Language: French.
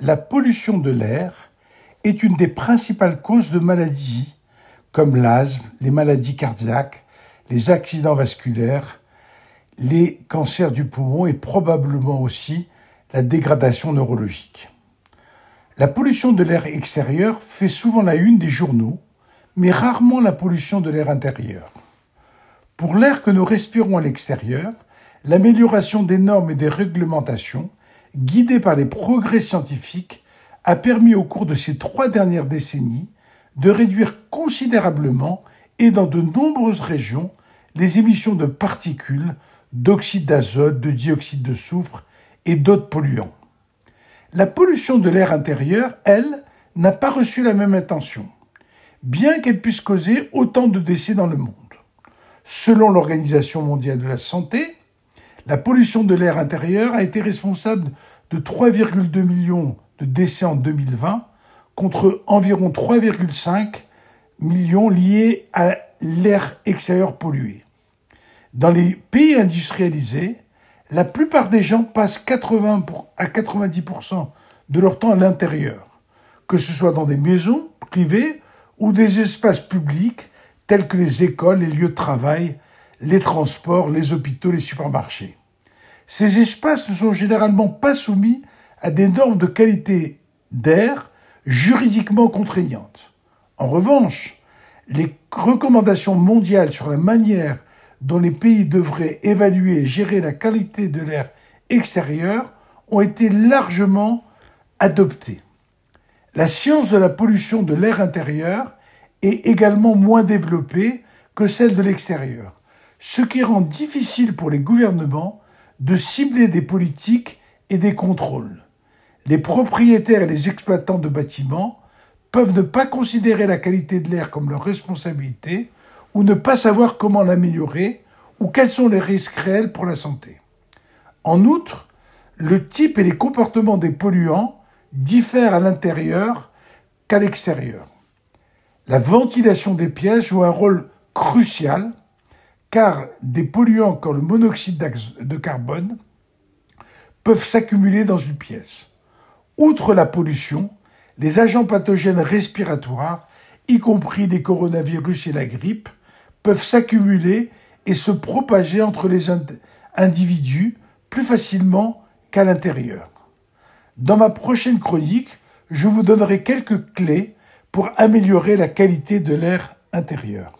la pollution de l'air est une des principales causes de maladies comme l'asthme, les maladies cardiaques, les accidents vasculaires, les cancers du poumon et probablement aussi la dégradation neurologique. La pollution de l'air extérieur fait souvent la une des journaux, mais rarement la pollution de l'air intérieur. Pour l'air que nous respirons à l'extérieur, l'amélioration des normes et des réglementations, guidée par les progrès scientifiques, a permis au cours de ces trois dernières décennies de réduire considérablement et dans de nombreuses régions les émissions de particules, d'oxyde d'azote, de dioxyde de soufre et d'autres polluants. La pollution de l'air intérieur, elle, n'a pas reçu la même attention, bien qu'elle puisse causer autant de décès dans le monde. Selon l'Organisation mondiale de la santé, la pollution de l'air intérieur a été responsable de 3,2 millions de décès en 2020 contre environ 3,5 millions liés à l'air extérieur pollué. Dans les pays industrialisés, la plupart des gens passent 80 à 90% de leur temps à l'intérieur, que ce soit dans des maisons privées ou des espaces publics tels que les écoles, les lieux de travail, les transports, les hôpitaux, les supermarchés. Ces espaces ne sont généralement pas soumis à des normes de qualité d'air juridiquement contraignantes. En revanche, les recommandations mondiales sur la manière dont les pays devraient évaluer et gérer la qualité de l'air extérieur ont été largement adoptées. La science de la pollution de l'air intérieur est également moins développée que celle de l'extérieur, ce qui rend difficile pour les gouvernements de cibler des politiques et des contrôles. Les propriétaires et les exploitants de bâtiments peuvent ne pas considérer la qualité de l'air comme leur responsabilité ou ne pas savoir comment l'améliorer ou quels sont les risques réels pour la santé. En outre, le type et les comportements des polluants diffèrent à l'intérieur qu'à l'extérieur. La ventilation des pièces joue un rôle crucial car des polluants comme le monoxyde de carbone peuvent s'accumuler dans une pièce. Outre la pollution, les agents pathogènes respiratoires, y compris les coronavirus et la grippe, peuvent s'accumuler et se propager entre les individus plus facilement qu'à l'intérieur. Dans ma prochaine chronique, je vous donnerai quelques clés pour améliorer la qualité de l'air intérieur.